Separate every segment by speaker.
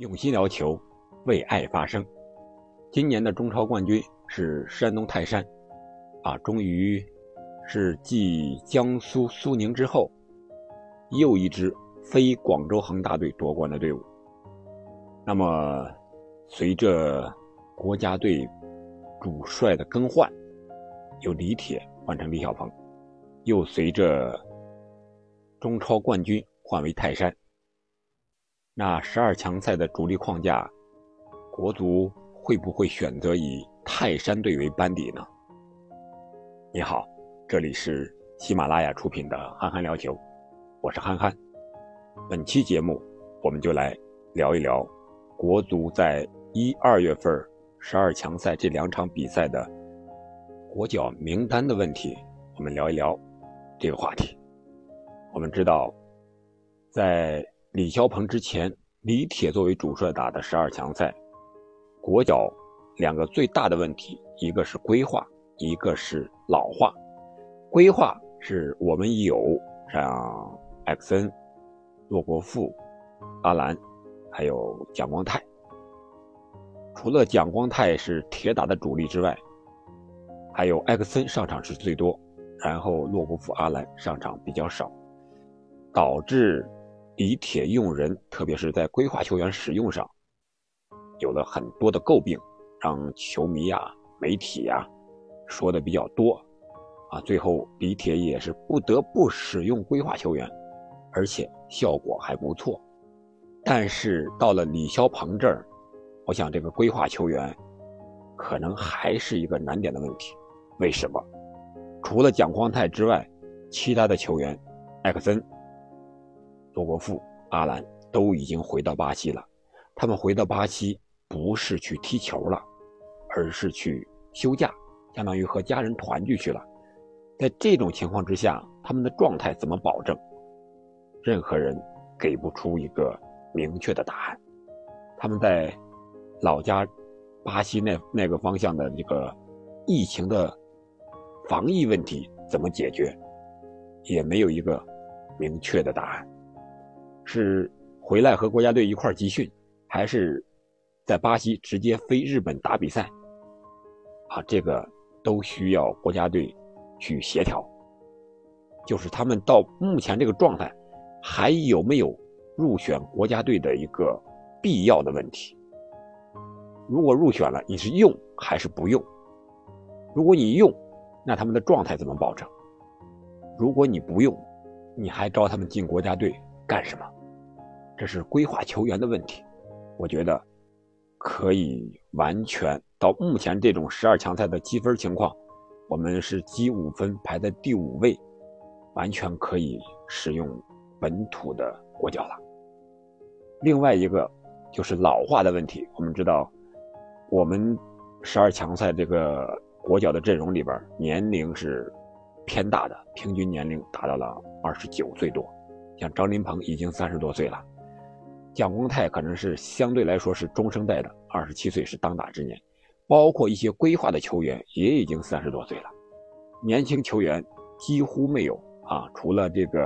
Speaker 1: 用心聊球，为爱发声。今年的中超冠军是山东泰山，啊，终于是继江苏苏宁之后，又一支非广州恒大队夺冠的队伍。那么，随着国家队主帅的更换，由李铁换成李小鹏，又随着中超冠军换为泰山。那十二强赛的主力框架，国足会不会选择以泰山队为班底呢？你好，这里是喜马拉雅出品的《憨憨聊球》，我是憨憨。本期节目，我们就来聊一聊国足在一二月份十二强赛这两场比赛的国脚名单的问题。我们聊一聊这个话题。我们知道，在李霄鹏之前，李铁作为主帅打的十二强赛，国脚两个最大的问题，一个是规划，一个是老化。规划是我们有像艾克森、洛国富、阿兰，还有蒋光太。除了蒋光太是铁打的主力之外，还有艾克森上场是最多，然后洛国富、阿兰上场比较少，导致。李铁用人，特别是在规划球员使用上，有了很多的诟病，让球迷呀、媒体呀说的比较多，啊，最后李铁也是不得不使用规划球员，而且效果还不错。但是到了李霄鹏这儿，我想这个规划球员可能还是一个难点的问题。为什么？除了蒋光太之外，其他的球员，艾克森。罗国富、阿兰都已经回到巴西了，他们回到巴西不是去踢球了，而是去休假，相当于和家人团聚去了。在这种情况之下，他们的状态怎么保证？任何人给不出一个明确的答案。他们在老家巴西那那个方向的这个疫情的防疫问题怎么解决，也没有一个明确的答案。是回来和国家队一块集训，还是在巴西直接飞日本打比赛？啊，这个都需要国家队去协调。就是他们到目前这个状态，还有没有入选国家队的一个必要的问题？如果入选了，你是用还是不用？如果你用，那他们的状态怎么保证？如果你不用，你还招他们进国家队干什么？这是规划球员的问题，我觉得可以完全到目前这种十二强赛的积分情况，我们是积五分排在第五位，完全可以使用本土的国脚了。另外一个就是老化的问题，我们知道我们十二强赛这个国脚的阵容里边年龄是偏大的，平均年龄达到了二十九岁多，像张琳芃已经三十多岁了。蒋光太可能是相对来说是中生代的，二十七岁是当打之年，包括一些规划的球员也已经三十多岁了，年轻球员几乎没有啊，除了这个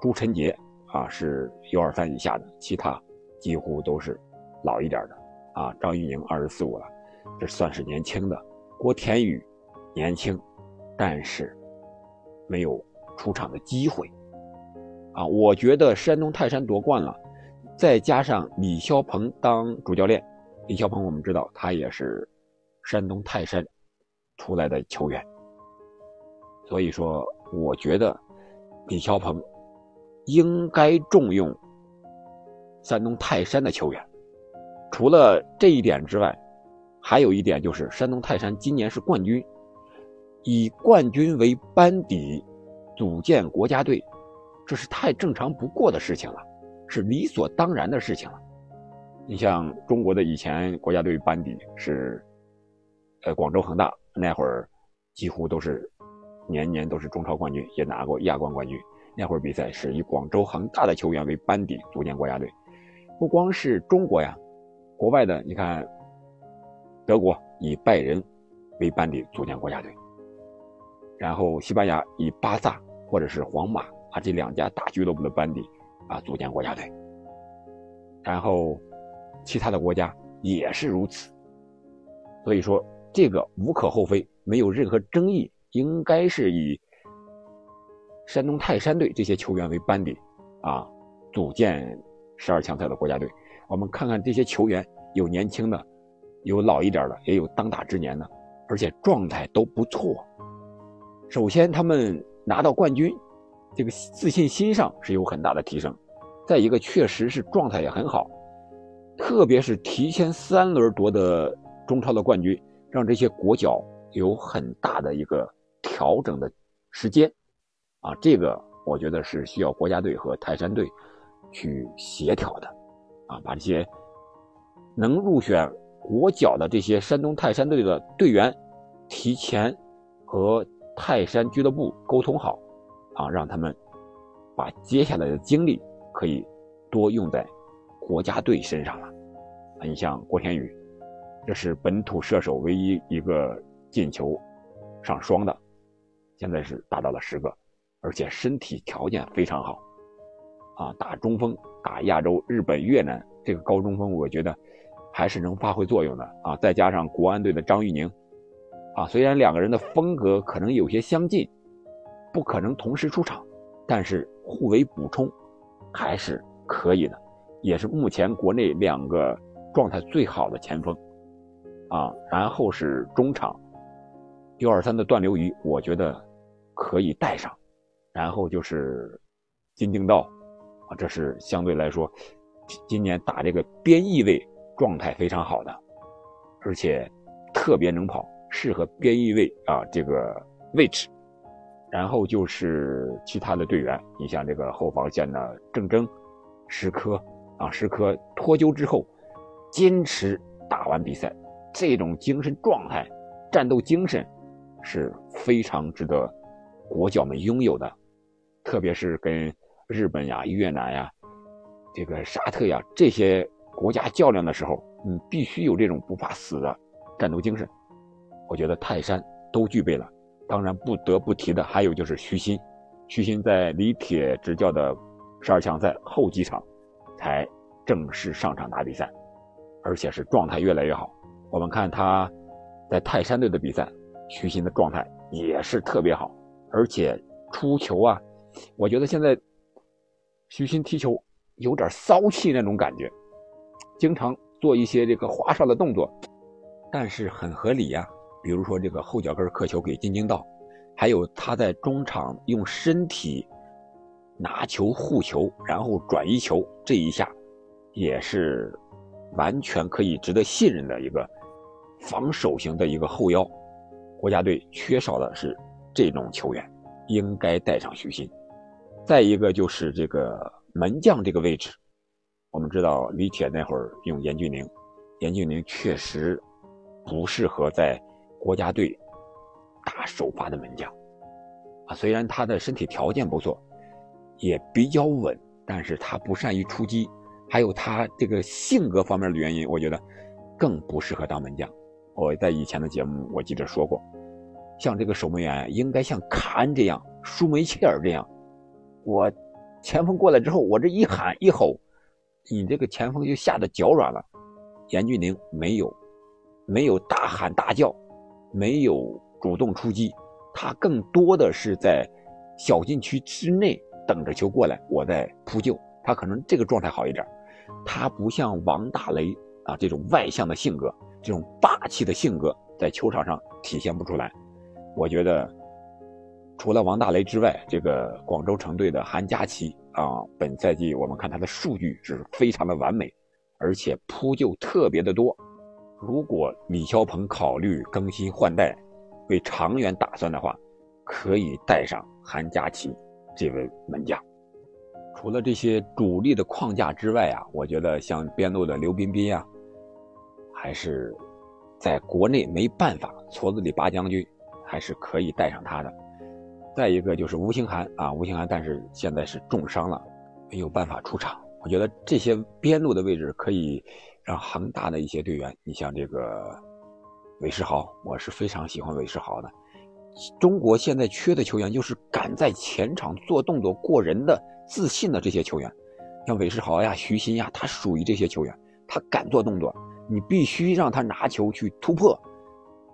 Speaker 1: 朱晨杰啊是 U 二三以下的，其他几乎都是老一点的啊。张玉宁二十四五了，这算是年轻的。郭田雨年轻，但是没有出场的机会啊。我觉得山东泰山夺冠了。再加上李霄鹏当主教练，李霄鹏我们知道他也是山东泰山出来的球员，所以说我觉得李霄鹏应该重用山东泰山的球员。除了这一点之外，还有一点就是山东泰山今年是冠军，以冠军为班底组建国家队，这是太正常不过的事情了。是理所当然的事情了。你像中国的以前国家队班底是，呃，广州恒大那会儿，几乎都是年年都是中超冠军，也拿过亚冠冠军。那会儿比赛是以广州恒大的球员为班底组建国家队。不光是中国呀，国外的你看，德国以拜仁为班底组建国家队，然后西班牙以巴萨或者是皇马啊这两家大俱乐部的班底。啊，组建国家队，然后其他的国家也是如此。所以说，这个无可厚非，没有任何争议，应该是以山东泰山队这些球员为班底，啊，组建十二强赛的国家队。我们看看这些球员，有年轻的，有老一点的，也有当打之年的，而且状态都不错。首先，他们拿到冠军，这个自信心上是有很大的提升。再一个，确实是状态也很好，特别是提前三轮夺得中超的冠军，让这些国脚有很大的一个调整的时间。啊，这个我觉得是需要国家队和泰山队去协调的。啊，把这些能入选国脚的这些山东泰山队的队员提前和泰山俱乐部沟通好，啊，让他们把接下来的精力可以多用在国家队身上了。你像郭天宇，这是本土射手唯一一个进球上双的，现在是达到了十个，而且身体条件非常好。啊，打中锋，打亚洲日本、越南这个高中锋，我觉得还是能发挥作用的啊。再加上国安队的张玉宁，啊，虽然两个人的风格可能有些相近，不可能同时出场，但是互为补充，还是可以的。也是目前国内两个状态最好的前锋，啊，然后是中场，U 二三的段流鱼，我觉得可以带上，然后就是金敬道。啊，这是相对来说，今年打这个边翼位状态非常好的，而且特别能跑，适合边翼位啊这个位置。然后就是其他的队员，你像这个后防线的郑铮、石科啊，石科脱臼之后坚持打完比赛，这种精神状态、战斗精神是非常值得国脚们拥有的，特别是跟。日本呀、越南呀、这个沙特呀这些国家较量的时候，你必须有这种不怕死的战斗精神。我觉得泰山都具备了。当然不得不提的还有就是徐新，徐新在李铁执教的十二强赛后几场才正式上场打比赛，而且是状态越来越好。我们看他在泰山队的比赛，徐新的状态也是特别好，而且出球啊，我觉得现在。徐新踢球有点骚气那种感觉，经常做一些这个花哨的动作，但是很合理呀。比如说这个后脚跟克球给金京道，还有他在中场用身体拿球护球，然后转移球这一下，也是完全可以值得信任的一个防守型的一个后腰。国家队缺少的是这种球员，应该带上徐新。再一个就是这个门将这个位置，我们知道李铁那会儿用严俊宁，严俊宁确实不适合在国家队打首发的门将啊。虽然他的身体条件不错，也比较稳，但是他不善于出击，还有他这个性格方面的原因，我觉得更不适合当门将。我在以前的节目我记得说过，像这个守门员应该像卡恩这样，舒梅切尔这样。我前锋过来之后，我这一喊一吼，你这个前锋就吓得脚软了。严俊宁没有，没有大喊大叫，没有主动出击，他更多的是在小禁区之内等着球过来，我在扑救。他可能这个状态好一点，他不像王大雷啊这种外向的性格，这种霸气的性格在球场上体现不出来。我觉得。除了王大雷之外，这个广州城队的韩佳琪啊，本赛季我们看他的数据是非常的完美，而且扑救特别的多。如果李霄鹏考虑更新换代，为长远打算的话，可以带上韩佳琪这位门将。除了这些主力的框架之外啊，我觉得像边路的刘彬彬啊，还是在国内没办法，矬子里拔将军，还是可以带上他的。再一个就是吴兴涵啊，吴兴涵，但是现在是重伤了，没有办法出场。我觉得这些边路的位置可以让恒大的一些队员，你像这个韦世豪，我是非常喜欢韦世豪的。中国现在缺的球员就是敢在前场做动作过人的、自信的这些球员。像韦世豪呀、徐新呀，他属于这些球员，他敢做动作，你必须让他拿球去突破，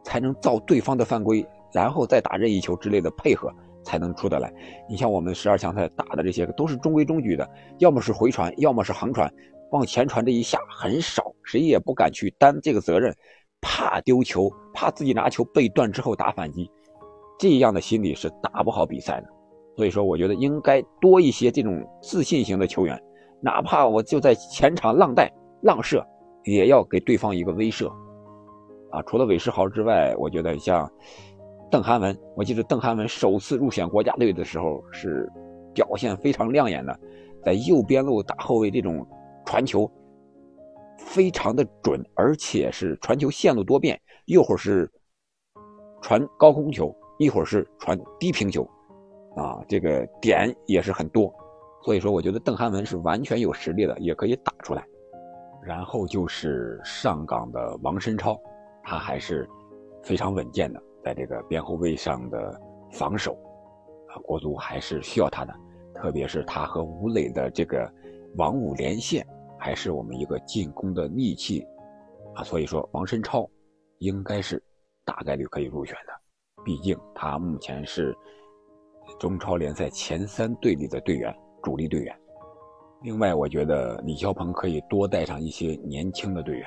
Speaker 1: 才能造对方的犯规，然后再打任意球之类的配合才能出得来。你像我们十二强赛打的这些都是中规中矩的，要么是回传，要么是横传，往前传这一下很少，谁也不敢去担这个责任，怕丢球，怕自己拿球被断之后打反击，这样的心理是打不好比赛的。所以说，我觉得应该多一些这种自信型的球员，哪怕我就在前场浪带浪射，也要给对方一个威慑。啊，除了韦世豪之外，我觉得像邓涵文，我记得邓涵文首次入选国家队的时候是表现非常亮眼的，在右边路打后卫这种传球非常的准，而且是传球线路多变，一会儿是传高空球，一会儿是传低平球。啊，这个点也是很多，所以说我觉得邓涵文是完全有实力的，也可以打出来。然后就是上港的王申超，他还是非常稳健的，在这个边后卫上的防守，啊，国足还是需要他的，特别是他和吴磊的这个王武连线，还是我们一个进攻的利器，啊，所以说王申超应该是大概率可以入选的，毕竟他目前是。中超联赛前三队里的队员，主力队员。另外，我觉得李霄鹏可以多带上一些年轻的队员，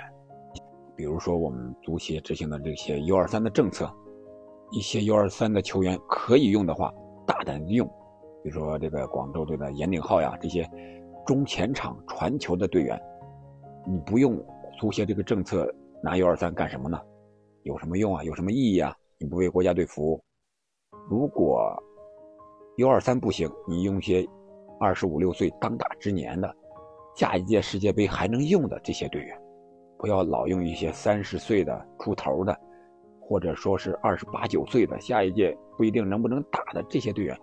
Speaker 1: 比如说我们足协执行的这些 U23 的政策，一些 U23 的球员可以用的话，大胆用。比如说这个广州队的严鼎皓呀，这些中前场传球的队员，你不用足协这个政策拿 U23 干什么呢？有什么用啊？有什么意义啊？你不为国家队服务？如果 U 二三不行，你用些二十五六岁当打之年的，下一届世界杯还能用的这些队员，不要老用一些三十岁的出头的，或者说是二十八九岁的，下一届不一定能不能打的这些队员，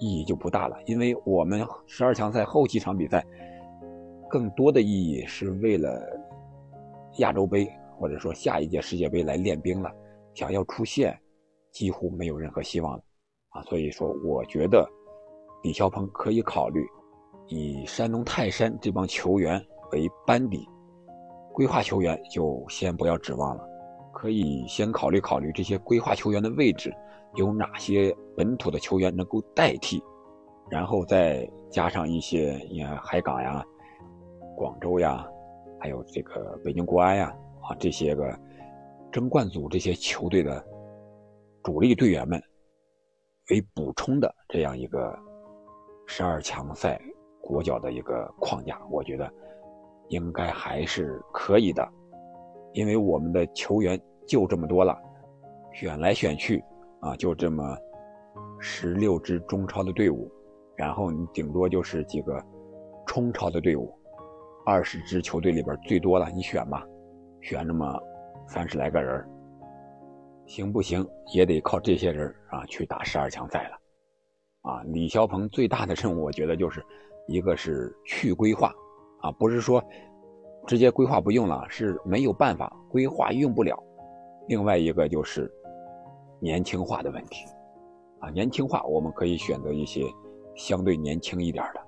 Speaker 1: 意义就不大了。因为我们十二强赛后几场比赛，更多的意义是为了亚洲杯或者说下一届世界杯来练兵了，想要出线，几乎没有任何希望了。啊，所以说，我觉得李霄鹏可以考虑以山东泰山这帮球员为班底，规划球员就先不要指望了，可以先考虑考虑这些规划球员的位置有哪些本土的球员能够代替，然后再加上一些你看海港呀、广州呀，还有这个北京国安呀啊这些个争冠组这些球队的主力队员们。为补充的这样一个十二强赛国脚的一个框架，我觉得应该还是可以的，因为我们的球员就这么多了，选来选去啊，就这么十六支中超的队伍，然后你顶多就是几个冲超的队伍，二十支球队里边最多了，你选吧，选那么三十来个人。行不行也得靠这些人啊去打十二强赛了，啊，李霄鹏最大的任务，我觉得就是一个是去规划，啊，不是说直接规划不用了，是没有办法规划用不了。另外一个就是年轻化的问题，啊，年轻化我们可以选择一些相对年轻一点的。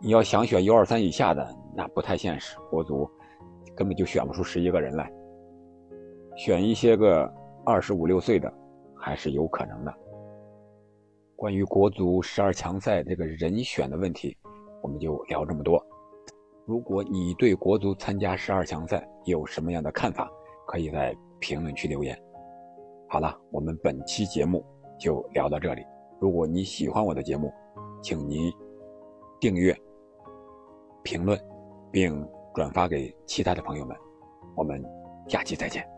Speaker 1: 你要想选幺二三以下的，那不太现实，国足根本就选不出十一个人来，选一些个。二十五六岁的还是有可能的。关于国足十二强赛这个人选的问题，我们就聊这么多。如果你对国足参加十二强赛有什么样的看法，可以在评论区留言。好了，我们本期节目就聊到这里。如果你喜欢我的节目，请您订阅、评论并转发给其他的朋友们。我们下期再见。